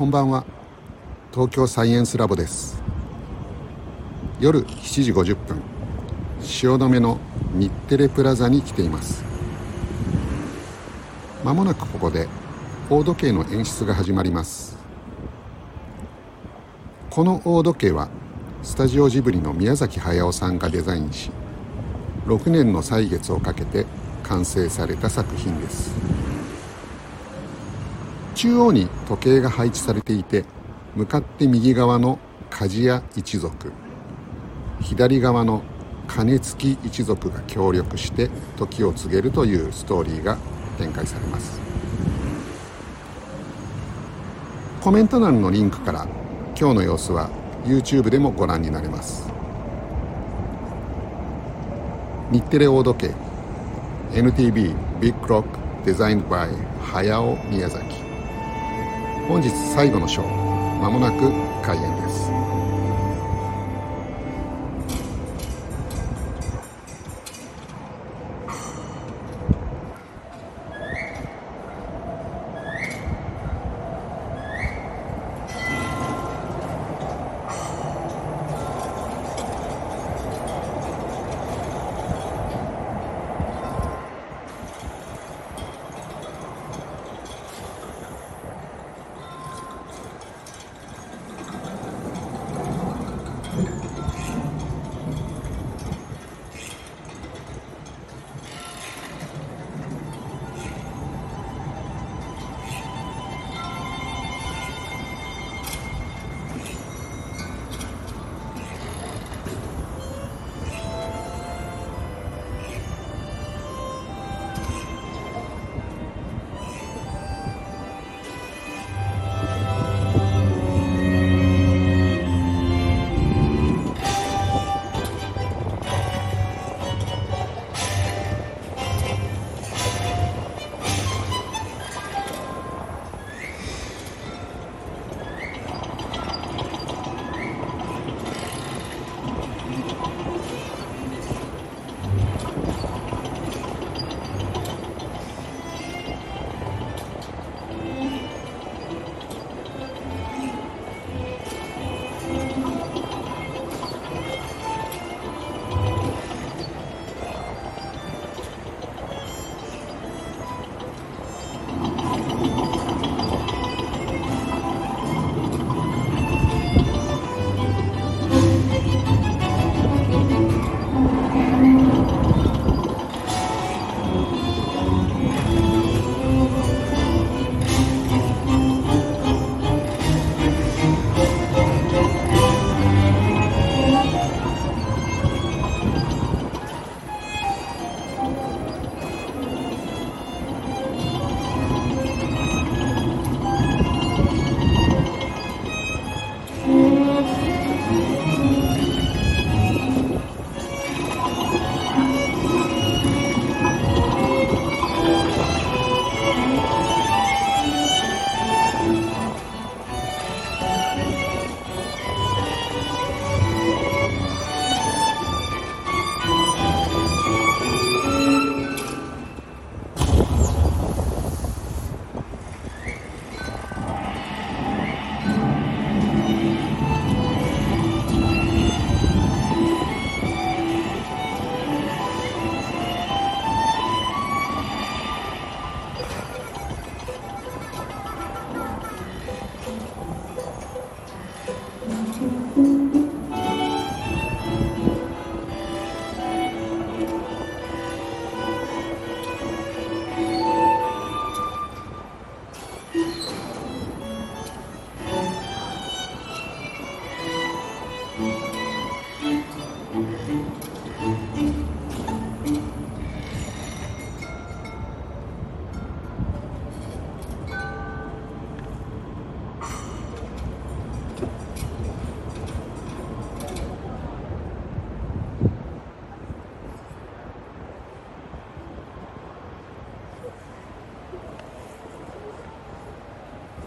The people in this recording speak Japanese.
こんばんは。東京サイエンスラボです。夜7時50分。汐留の日テレプラザに来ています。まもなくここで大時計の演出が始まります。この大時計はスタジオジブリの宮崎駿さんがデザインし6年の歳月をかけて完成された作品です。中央に時計が配置されていて向かって右側の鍛冶屋一族左側の金付一族が協力して時を告げるというストーリーが展開されます。コメント欄のリンクから今日の様子は YouTube でもご覧になれます。日テレ大時計 NTB ビッグロックデザインバイ早尾宮崎本日最後のショー。まもなく開演です。